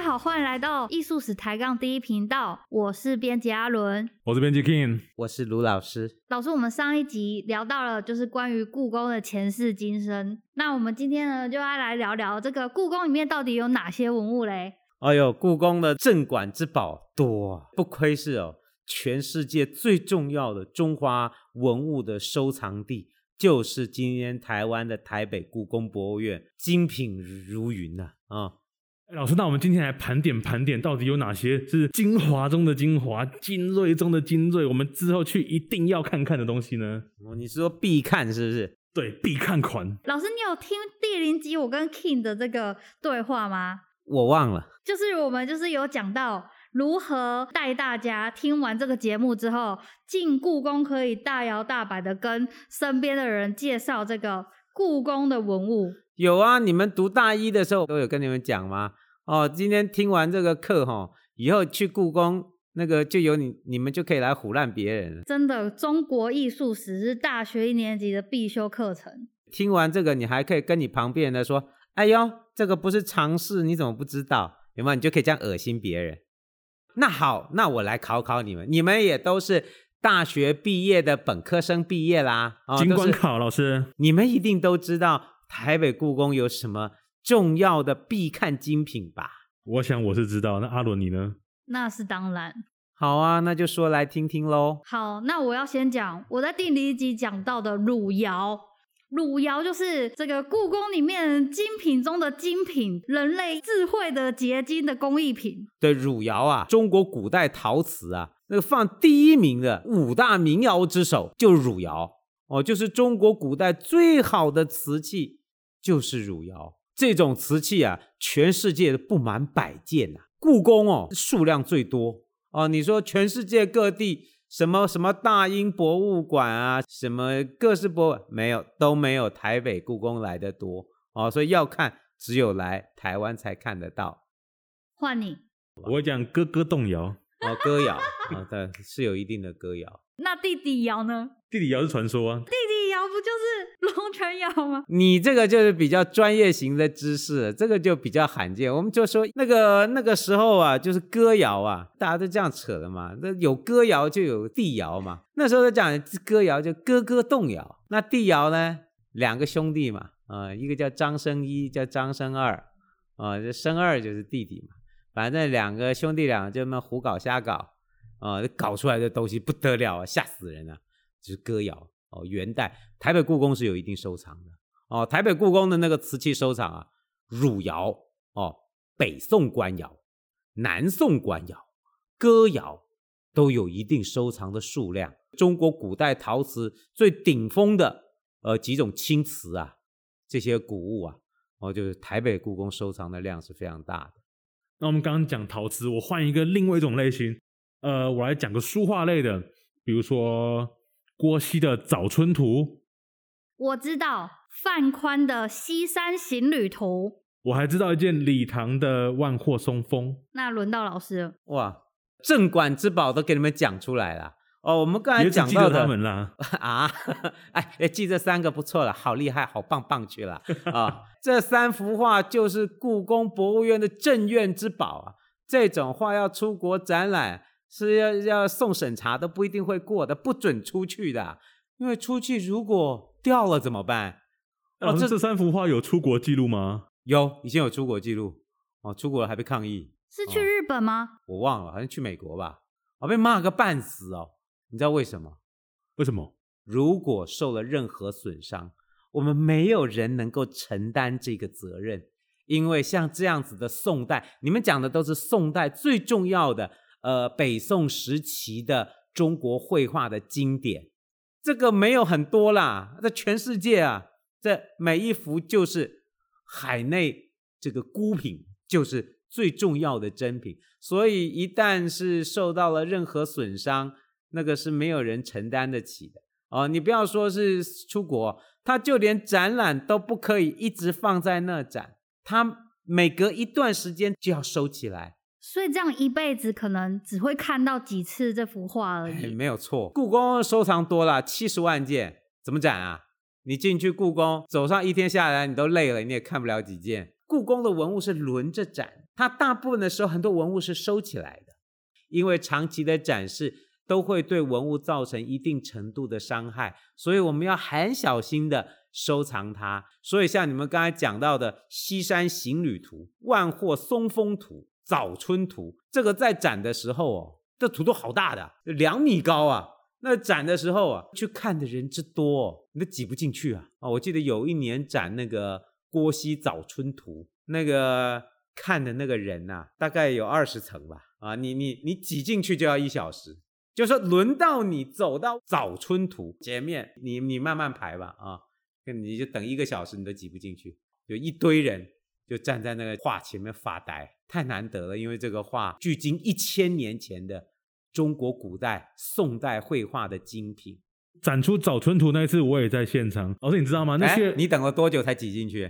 家好，欢迎来到艺术史抬杠第一频道，我是编辑阿伦，我是编辑 King，我是卢老师。老师，我们上一集聊到了就是关于故宫的前世今生，那我们今天呢就要来聊聊这个故宫里面到底有哪些文物嘞？哎呦，故宫的镇馆之宝多啊，不愧是哦，全世界最重要的中华文物的收藏地，就是今天台湾的台北故宫博物院，精品如云呐啊！哦老师，那我们今天来盘点盘点，到底有哪些是精华中的精华、精锐中的精锐？我们之后去一定要看看的东西呢？哦，你是说必看是不是？对，必看款。老师，你有听第零集我跟 King 的这个对话吗？我忘了。就是我们就是有讲到如何带大家听完这个节目之后，进故宫可以大摇大摆的跟身边的人介绍这个故宫的文物。有啊，你们读大一的时候都有跟你们讲吗？哦，今天听完这个课哈，以后去故宫那个就有你，你们就可以来唬烂别人。真的，中国艺术史是大学一年级的必修课程。听完这个，你还可以跟你旁边人的说：“哎呦，这个不是常识，你怎么不知道？”有没有？你就可以这样恶心别人。那好，那我来考考你们，你们也都是大学毕业的本科生毕业啦。哦，经管考老师，你们一定都知道。台北故宫有什么重要的必看精品吧？我想我是知道。那阿伦你呢？那是当然。好啊，那就说来听听喽。好，那我要先讲我在第零一集讲到的汝窑。汝窑就是这个故宫里面精品中的精品，人类智慧的结晶的工艺品。对，汝窑啊，中国古代陶瓷啊，那个放第一名的五大名窑之首就是汝窑哦，就是中国古代最好的瓷器。就是汝窑这种瓷器啊，全世界不满百件呐、啊。故宫哦，数量最多哦。你说全世界各地什么什么大英博物馆啊，什么各式博物没有都没有台北故宫来的多哦。所以要看，只有来台湾才看得到。换你，我讲哥哥动摇哦，歌谣啊、哦，对，是有一定的歌谣。那弟弟摇呢？弟弟窑是传说啊。不就是龙泉窑吗？你这个就是比较专业型的知识，这个就比较罕见。我们就说那个那个时候啊，就是歌谣啊，大家都这样扯的嘛。那有歌谣就有帝窑嘛。那时候就讲歌谣就哥哥动窑，那帝窑呢，两个兄弟嘛，啊、呃，一个叫张生一，叫张生二，啊、呃，这生二就是弟弟嘛。反正两个兄弟俩就那么胡搞瞎搞，啊、呃，搞出来的东西不得了啊，吓死人了，就是歌谣。哦，元代台北故宫是有一定收藏的哦。台北故宫的那个瓷器收藏啊，汝窑哦，北宋官窑、南宋官窑、歌窑都有一定收藏的数量。中国古代陶瓷最顶峰的呃几种青瓷啊，这些古物啊，哦，就是台北故宫收藏的量是非常大的。那我们刚刚讲陶瓷，我换一个另外一种类型，呃，我来讲个书画类的，比如说。郭熙的《早春图》，我知道范宽的《西山行旅图》，我还知道一件李唐的《万壑松风》。那轮到老师了，哇，镇馆之宝都给你们讲出来了哦。我们刚才讲到的他们啦 啊，哎，记这三个不错了，好厉害，好棒棒去了啊、哦！这三幅画就是故宫博物院的镇院之宝啊，这种画要出国展览。是要要送审查都不一定会过的，不准出去的，因为出去如果掉了怎么办？哦，这这三幅画有出国记录吗？有，以前有出国记录。哦，出国了还被抗议。是去日本吗？哦，我忘了，好像去美国吧。我被骂个半死哦。你知道为什么？为什么？如果受了任何损伤，我们没有人能够承担这个责任，因为像这样子的宋代，你们讲的都是宋代最重要的。呃，北宋时期的中国绘画的经典，这个没有很多啦，在全世界啊，这每一幅就是海内这个孤品，就是最重要的珍品。所以一旦是受到了任何损伤，那个是没有人承担得起的哦。你不要说是出国，他就连展览都不可以一直放在那展，他每隔一段时间就要收起来。所以这样一辈子可能只会看到几次这幅画而已。没有错，故宫收藏多了，七十万件，怎么展啊？你进去故宫，走上一天下来，你都累了，你也看不了几件。故宫的文物是轮着展，它大部分的时候很多文物是收起来的，因为长期的展示都会对文物造成一定程度的伤害，所以我们要很小心的收藏它。所以像你们刚才讲到的《西山行旅图》《万壑松风图》《早春图》，这个在展的时候哦，这图都好大的，两米高啊。那展的时候啊，去看的人之多，你都挤不进去啊！啊，我记得有一年展那个《郭熙早春图》，那个看的那个人呐、大概有二十层吧。啊，你你你挤进去就要一小时，就说轮到你走到《早春图》前面，你你慢慢排吧啊，你就等一个小时，你都挤不进去，有一堆人就站在那个画前面发呆，太难得了，因为这个画距今一千年前的。中国古代、宋代绘画的精品，展出《早春图》那一次，我也在现场。老师，你知道吗？那些你等了多久才挤进去？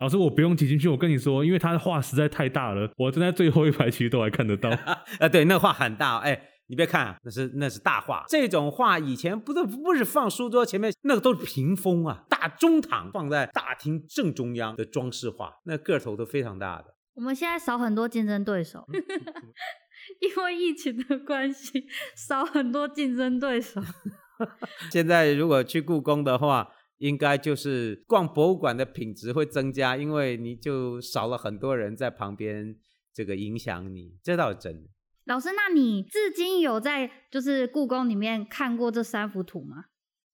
老师，我不用挤进去。我跟你说，因为他的画实在太大了，我站在最后一排，其实都还看得到。啊，对，那画很大。哎，你别看，那是那是大画。这种画以前不是不是放书桌前面，那个都是屏风啊，大中堂放在大厅正中央的装饰画，那个头都非常大的。我们现在少很多竞争对手。因为疫情的关系，少很多竞争对手。现在如果去故宫的话，应该就是逛博物馆的品质会增加，因为你就少了很多人在旁边这个影响你，这倒是真的。老师，那你至今有在就是故宫里面看过这三幅图吗？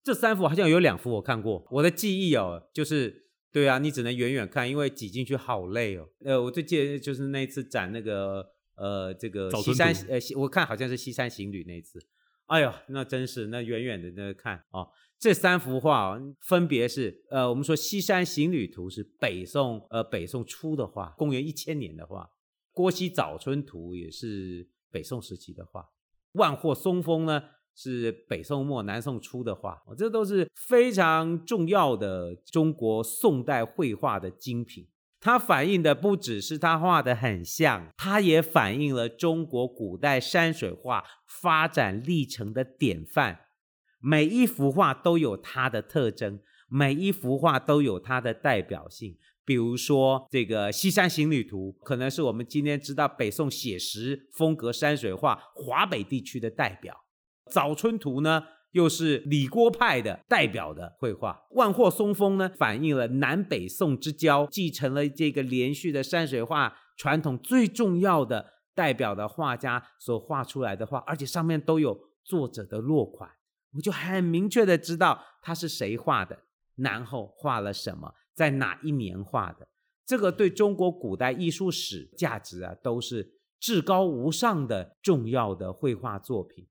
这三幅好像有两幅我看过，我的记忆哦，就是对啊，你只能远远看，因为挤进去好累哦。呃，我最记得就是那次展那个。呃，这个西山，呃，我看好像是西山行旅那一次，哎呦，那真是那远远的那看哦，这三幅画哦，分别是呃，我们说西山行旅图是北宋呃北宋初的画，公元一千年的画，郭熙早春图也是北宋时期的画，万壑松风呢是北宋末南宋初的画，这都是非常重要的中国宋代绘画的精品。它反映的不只是它画的很像，它也反映了中国古代山水画发展历程的典范。每一幅画都有它的特征，每一幅画都有它的代表性。比如说，这个《西山行旅图》可能是我们今天知道北宋写实风格山水画华北地区的代表，《早春图》呢，又是李郭派的代表的绘画，《万壑松风》呢，反映了南北宋之交，继承了这个连续的山水画传统最重要的代表的画家所画出来的画，而且上面都有作者的落款，我就很明确的知道他是谁画的，然后画了什么，在哪一年画的，这个对中国古代艺术史价值啊，都是至高无上的重要的绘画作品。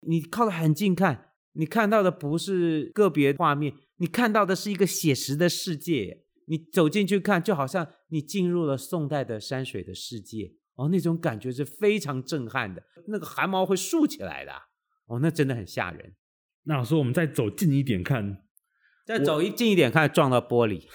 你靠得很近看，你看到的不是个别画面，你看到的是一个写实的世界。你走进去看，就好像你进入了宋代的山水的世界哦，那种感觉是非常震撼的，那个汗毛会竖起来的哦，那真的很吓人。那老师，我们再走近一点看，再走一近一点看，撞到玻璃。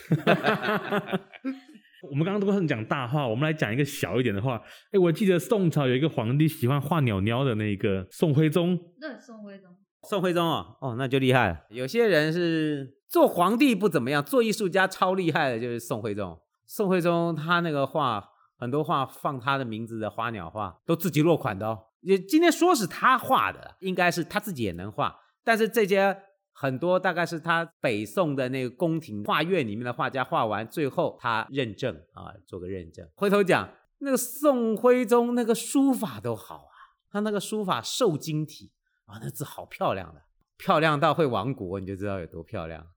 我们刚刚都是讲大话，我们来讲一个小一点的话。哎，我记得宋朝有一个皇帝喜欢画鸟鸟的那个宋徽宗。对，宋徽宗。宋徽宗哦，哦，那就厉害了。有些人是做皇帝不怎么样，做艺术家超厉害的，就是宋徽宗。宋徽宗他那个画，很多画放他的名字的花鸟画，都自己落款的哦。也今天说是他画的，应该是他自己也能画，但是这些。很多大概是他北宋的那个宫廷画院里面的画家画完，最后他认证啊，做个认证。回头讲那个宋徽宗那个书法都好啊，他那个书法瘦金体啊，那字好漂亮的，漂亮到会亡国，你就知道有多漂亮。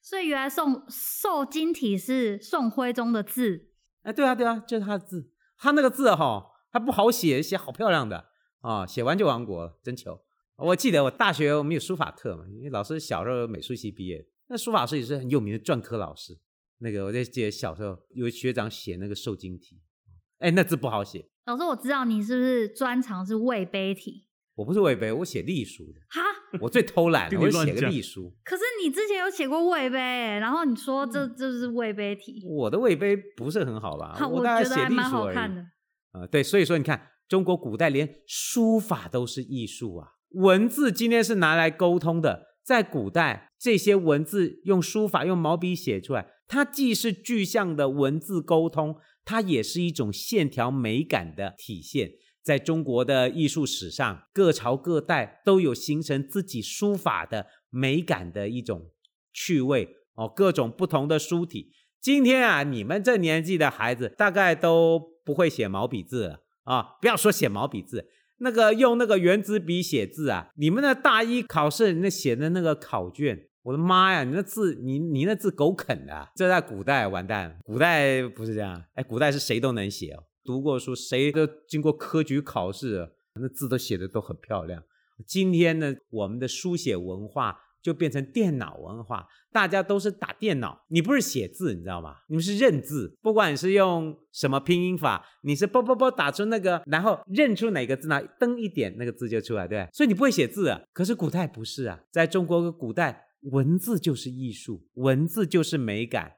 所以原来宋瘦金体是宋徽宗的字？哎，对啊对啊，就是他的字。他那个字哈、哦，他不好写，写好漂亮的啊，写完就亡国了，真糗。我记得我大学我们有书法课嘛，因为老师小时候美术系毕业，那书法师也是很有名的篆刻老师。那个我在记得小时候有学长写那个瘦金体，哎，那字不好写。老师，我知道你是不是专长是魏碑体？我不是魏碑，我写隶书的。哈，我最偷懒 了，我写个隶书。可是你之前有写过魏碑，然后你说这这是魏碑体。我的魏碑不是很好吧？好，我觉得还蛮好看的。啊，对，所以说你看，中国古代连书法都是艺术啊。文字今天是拿来沟通的，在古代，这些文字用书法、用毛笔写出来，它既是具象的文字沟通，它也是一种线条美感的体现。在中国的艺术史上，各朝各代都有形成自己书法的美感的一种趣味哦，各种不同的书体。今天啊，你们这年纪的孩子大概都不会写毛笔字了啊！不要说写毛笔字，那个用那个圆珠笔写字啊，你们那大一考试那写的那个考卷，我的妈呀，你那字，你你那字狗啃的！这在古代完蛋，古代不是这样，哎，古代是谁都能写哦。读过书，谁都经过科举考试，那字都写的都很漂亮。今天呢，我们的书写文化就变成电脑文化，大家都是打电脑，你不是写字，你知道吗？你们是认字，不管你是用什么拼音法，你是啵啵啵打出那个，然后认出哪个字呢？噔一点，那个字就出来，对。所以你不会写字啊。可是古代不是啊，在中国古代，文字就是艺术，文字就是美感。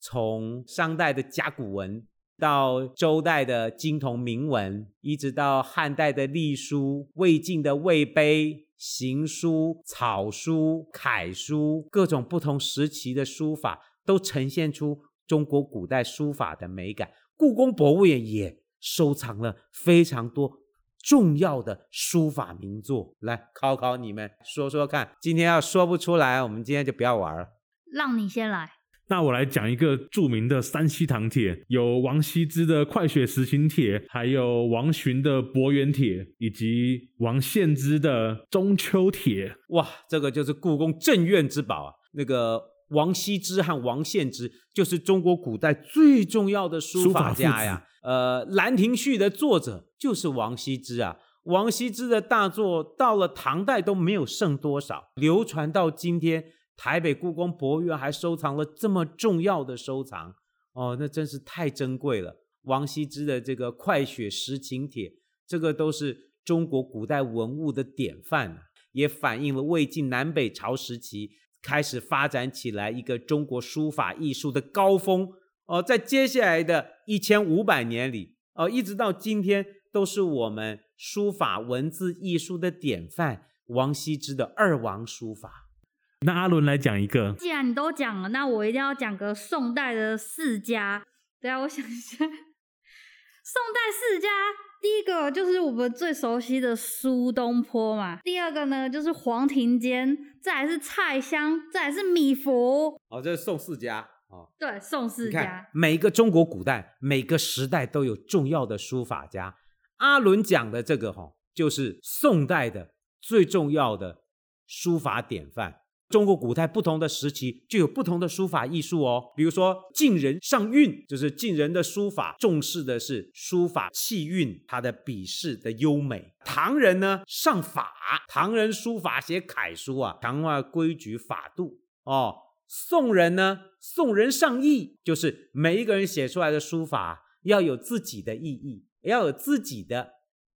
从商代的甲骨文。到周代的金铜铭文，一直到汉代的隶书、魏晋的魏碑、行书、草书、楷书，各种不同时期的书法，都呈现出中国古代书法的美感。故宫博物院也收藏了非常多重要的书法名作。来考考你们，说说看，今天要说不出来，我们今天就不要玩了。让你先来。那我来讲一个著名的山西唐帖，有王羲之的《快雪时晴帖》，还有王洵的《伯远帖》，以及王献之的《中秋帖》。哇，这个就是故宫镇院之宝啊！那个王羲之和王献之就是中国古代最重要的书法家呀。呃，《兰亭序》的作者就是王羲之啊。王羲之的大作到了唐代都没有剩多少，流传到今天。台北故宫博物院还收藏了这么重要的收藏哦，那真是太珍贵了。王羲之的这个《快雪时晴帖》，这个都是中国古代文物的典范，也反映了魏晋南北朝时期开始发展起来一个中国书法艺术的高峰哦。在接下来的一千五百年里哦，一直到今天，都是我们书法文字艺术的典范。王羲之的二王书法。那阿伦来讲一个，既然你都讲了，那我一定要讲个宋代的世家。等下我想一下，宋代世家，第一个就是我们最熟悉的苏东坡嘛，第二个呢就是黄庭坚，再来是蔡襄，再来是米芾。哦，这是宋世家哦。对，宋世家。每个中国古代每个时代都有重要的书法家。阿伦讲的这个哈，就是宋代的最重要的书法典范。中国古代不同的时期就有不同的书法艺术哦。比如说晋人上韵，就是晋人的书法重视的是书法气韵，它的笔势的优美。唐人呢上法，唐人书法写楷书啊，强化规矩法度哦。宋人呢，宋人上意，就是每一个人写出来的书法要有自己的意义，要有自己的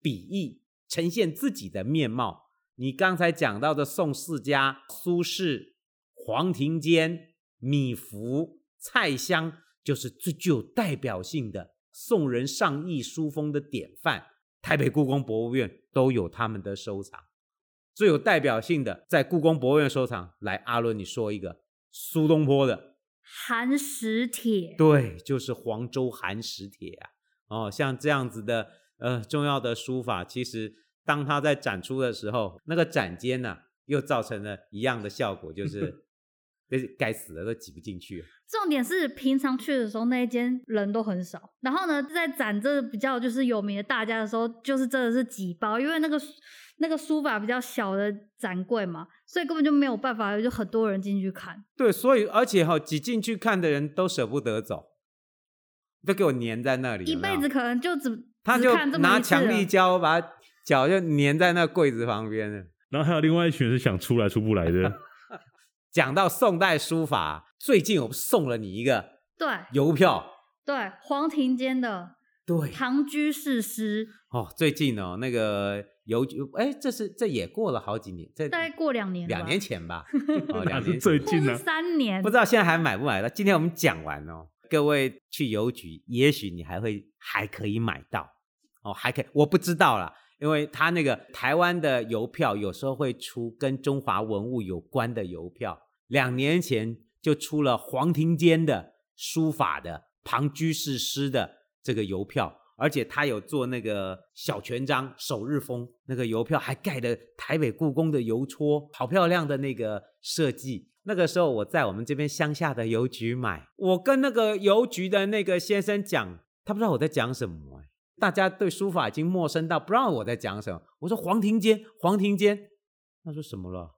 笔意，呈现自己的面貌。你刚才讲到的宋四家，苏轼、黄庭坚、米芾、蔡襄，就是最具有代表性的宋人上意书风的典范。台北故宫博物院都有他们的收藏。最有代表性的，在故宫博物院收藏。来，阿伦，你说一个苏东坡的《寒食帖》。对，就是黄州寒食帖啊。哦，像这样子的呃重要的书法，其实。当他在展出的时候，那个展间呢、啊，又造成了一样的效果，就 是这该死的都挤不进去。重点是平常去的时候，那一间人都很少。然后呢，在展这比较就是有名的大家的时候，就是真的是挤爆，因为那个那个书法比较小的展柜嘛，所以根本就没有办法，就很多人进去看。对，所以而且哈，挤进去看的人都舍不得走，都给我粘在那里，一辈子可能就只他就拿强力胶把它。脚就粘在那柜子旁边了，然后还有另外一群是想出来出不来的。讲到宋代书法，最近我送了你一个对。邮票，对黄庭坚的对《唐居士诗》哦，最近哦那个邮哎，这是这也过了好几年，这大概过两年，两年前吧，哦，两年最近呢，三年，不知道现在还买不买到。今天我们讲完哦，各位去邮局，也许你还会还可以买到。哦，还可以，我不知道啦。因为他那个台湾的邮票有时候会出跟中华文物有关的邮票，两年前就出了黄庭坚的书法的《庞居士诗》的这个邮票，而且他有做那个小权章、首日封，那个邮票还盖的台北故宫的邮戳，好漂亮的那个设计。那个时候我在我们这边乡下的邮局买，我跟那个邮局的那个先生讲，他不知道我在讲什么。大家对书法已经陌生到不知道我在讲什么。我说黄庭坚，黄庭坚，他说什么了？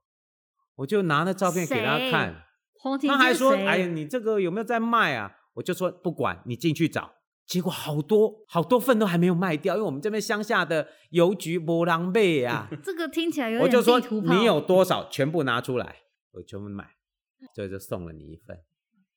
我就拿那照片给他看，黄庭坚，他还说：“哎呀，你这个有没有在卖啊？”我就说：“不管你进去找。”结果好多好多份都还没有卖掉，因为我们这边乡下的邮局没人买啊。这个听起来有点我就说你有多少，全部拿出来，我全部买。所以就送了你一份，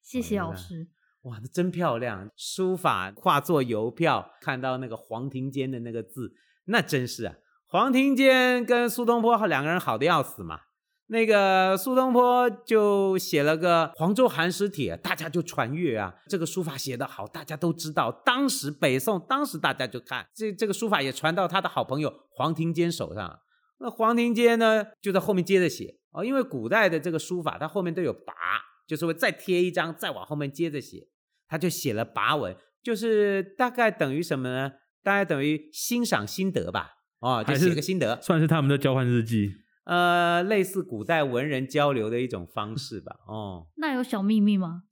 谢谢老师。哇，那真漂亮！书法化作邮票，看到那个黄庭坚的那个字，那真是啊。黄庭坚跟苏东坡两个人好的要死嘛。那个苏东坡就写了个《黄州寒食帖》，大家就传阅啊。这个书法写得好，大家都知道。当时北宋，当时大家就看这这个书法也传到他的好朋友黄庭坚手上。那黄庭坚呢，就在后面接着写。哦，因为古代的这个书法，它后面都有跋，就是会再贴一张，再往后面接着写，他就写了跋文，就是大概等于什么呢？大概等于欣赏心得吧。哦，就写个心得，算是他们的交换日记。呃，类似古代文人交流的一种方式吧。哦，那有小秘密吗？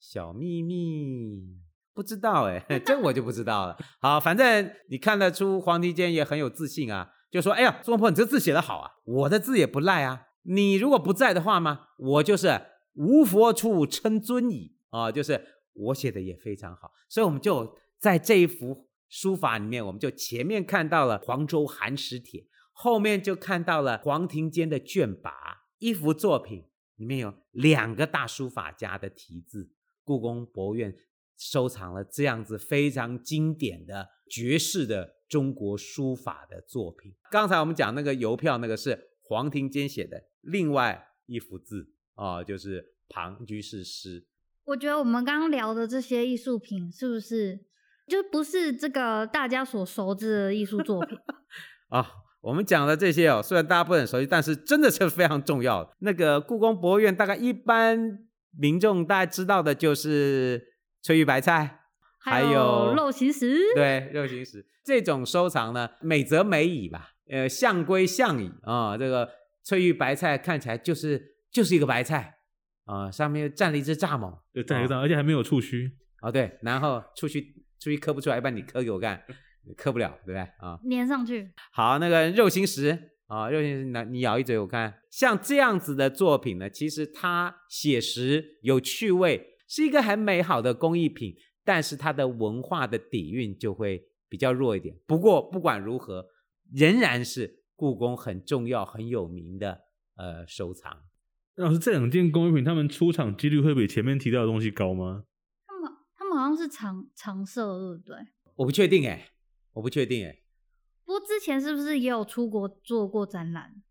小秘密不知道哎，这我就不知道了。好，反正你看得出黄庭坚也很有自信啊，就说：“哎呀，苏东坡，你这字写得好啊，我的字也不赖啊。”你如果不在的话嘛？我就是无佛处称尊矣啊！就是我写的也非常好，所以我们就在这一幅书法里面，我们就前面看到了《黄州寒食帖》，后面就看到了黄庭坚的卷跋。一幅作品里面有两个大书法家的题字，故宫博物院收藏了这样子非常经典的绝世的中国书法的作品。刚才我们讲那个邮票，那个是黄庭坚写的。另外一幅字啊、哦，就是庞居士诗。我觉得我们刚刚聊的这些艺术品，是不是就不是这个大家所熟知的艺术作品啊、哦？我们讲的这些哦，虽然大家不很熟悉，但是真的是非常重要的。那个故宫博物院，大概一般民众大概知道的就是翠玉白菜，还有肉形石。对，肉形石这种收藏呢，美则美矣吧，呃，象归象矣啊、哦，这个。翠玉白菜看起来就是就是一个白菜啊、呃，上面又站了一只蚱蜢，对，站了一个蚱，而且还没有触须。哦，对，然后触须触须磕不出来，要不然你磕给我看，磕不了，对不对啊？粘上去。好，那个肉形石啊，肉形石，那你咬一嘴我看。像这样子的作品呢，其实它写实有趣味，是一个很美好的工艺品，但是它的文化的底蕴就会比较弱一点。不过不管如何，仍然是。故宫很重要、很有名的呃收藏。老师，这两件工艺品，他们出厂几率会比前面提到的东西高吗？他们他们好像是常常设，对不对？我不确定哎，我不确定哎。不过之前是不是也有出国做过展览？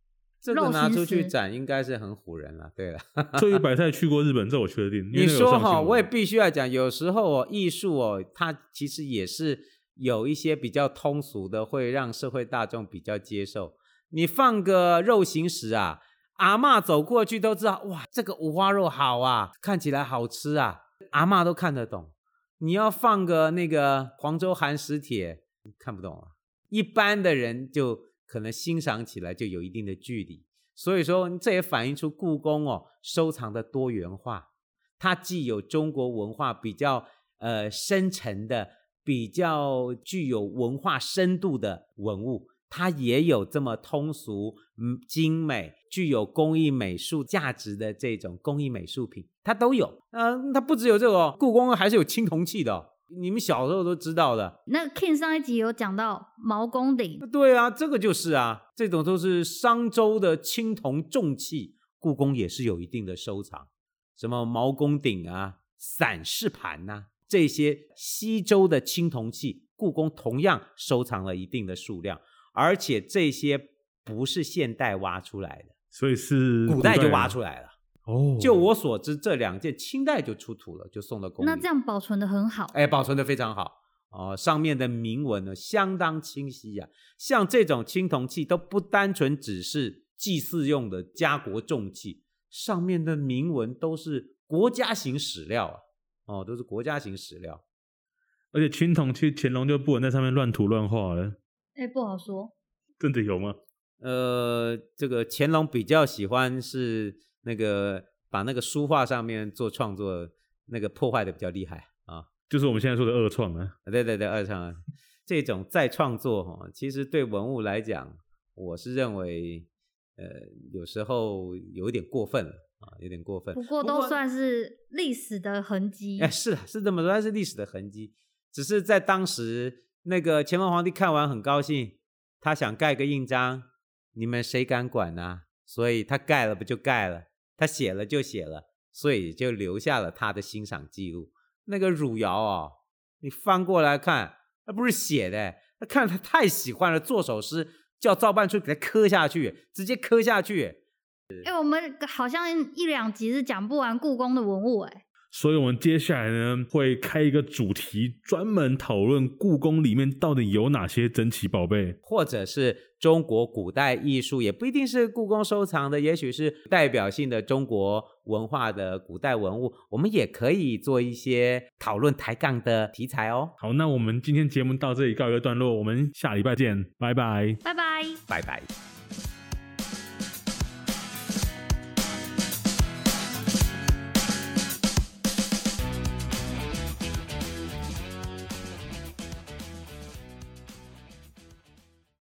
这个拿出去展应该是很唬人了。对了，翠玉白菜去过日本，这我确定。你说哈，我也必须要讲，有时候哦，艺术哦，它其实也是。有一些比较通俗的，会让社会大众比较接受。你放个肉形石啊，阿嬷走过去都知道，哇，这个五花肉好啊，看起来好吃啊，阿嬷都看得懂。你要放个那个黄州寒食帖，看不懂啊，一般的人就可能欣赏起来就有一定的距离。所以说，这也反映出故宫哦收藏的多元化，它既有中国文化比较呃深沉的。比较具有文化深度的文物，它也有这么通俗、嗯精美、具有工艺美术价值的这种工艺美术品，它都有。嗯、呃，它不只有这个哦，故宫还是有青铜器的哦，你们小时候都知道的。那 King 上一集有讲到毛公鼎，对啊，这个就是啊，这种都是商周的青铜重器，故宫也是有一定的收藏，什么毛公鼎啊、散氏盘呐、啊。这些西周的青铜器，故宫同样收藏了一定的数量，而且这些不是现代挖出来的，所以是古代就挖出来了。哦，就我所知，这两件清代就出土了，就送到宫里。那这样保存的很好，哎，保存的非常好哦，上面的铭文呢相当清晰呀、啊。像这种青铜器都不单纯只是祭祀用的家国重器，上面的铭文都是国家型史料啊。哦，都是国家型史料。而且青铜器乾隆就不能在上面乱涂乱画了。哎，不好说，真的有吗？呃，这个乾隆比较喜欢是那个把那个书画上面做创作，那个破坏的比较厉害啊，就是我们现在说的二创啊。对对对，二创啊，这种再创作哈，其实对文物来讲，我是认为，呃，有时候有一点过分了啊，有点过分。不过都算是历史的痕迹。哎，是是这么说，它是历史的痕迹，只是在当时那个乾隆皇帝看完很高兴，他想盖个印章。你们谁敢管呢、所以他盖了不就盖了，他写了就写了，所以就留下了他的欣赏记录。那个汝窑哦，你翻过来看，那不是写的，他看他太喜欢了，做首诗叫造办处给他刻下去，直接刻下去。哎、我们好像一两集是讲不完故宫的文物哎。所以，我们接下来呢，会开一个主题，专门讨论故宫里面到底有哪些珍奇宝贝，或者是中国古代艺术，也不一定是故宫收藏的，也许是代表性的中国文化的古代文物，我们也可以做一些讨论抬杠的题材哦。好，那我们今天节目到这里告一个段落，我们下礼拜见，拜拜，拜拜，拜拜。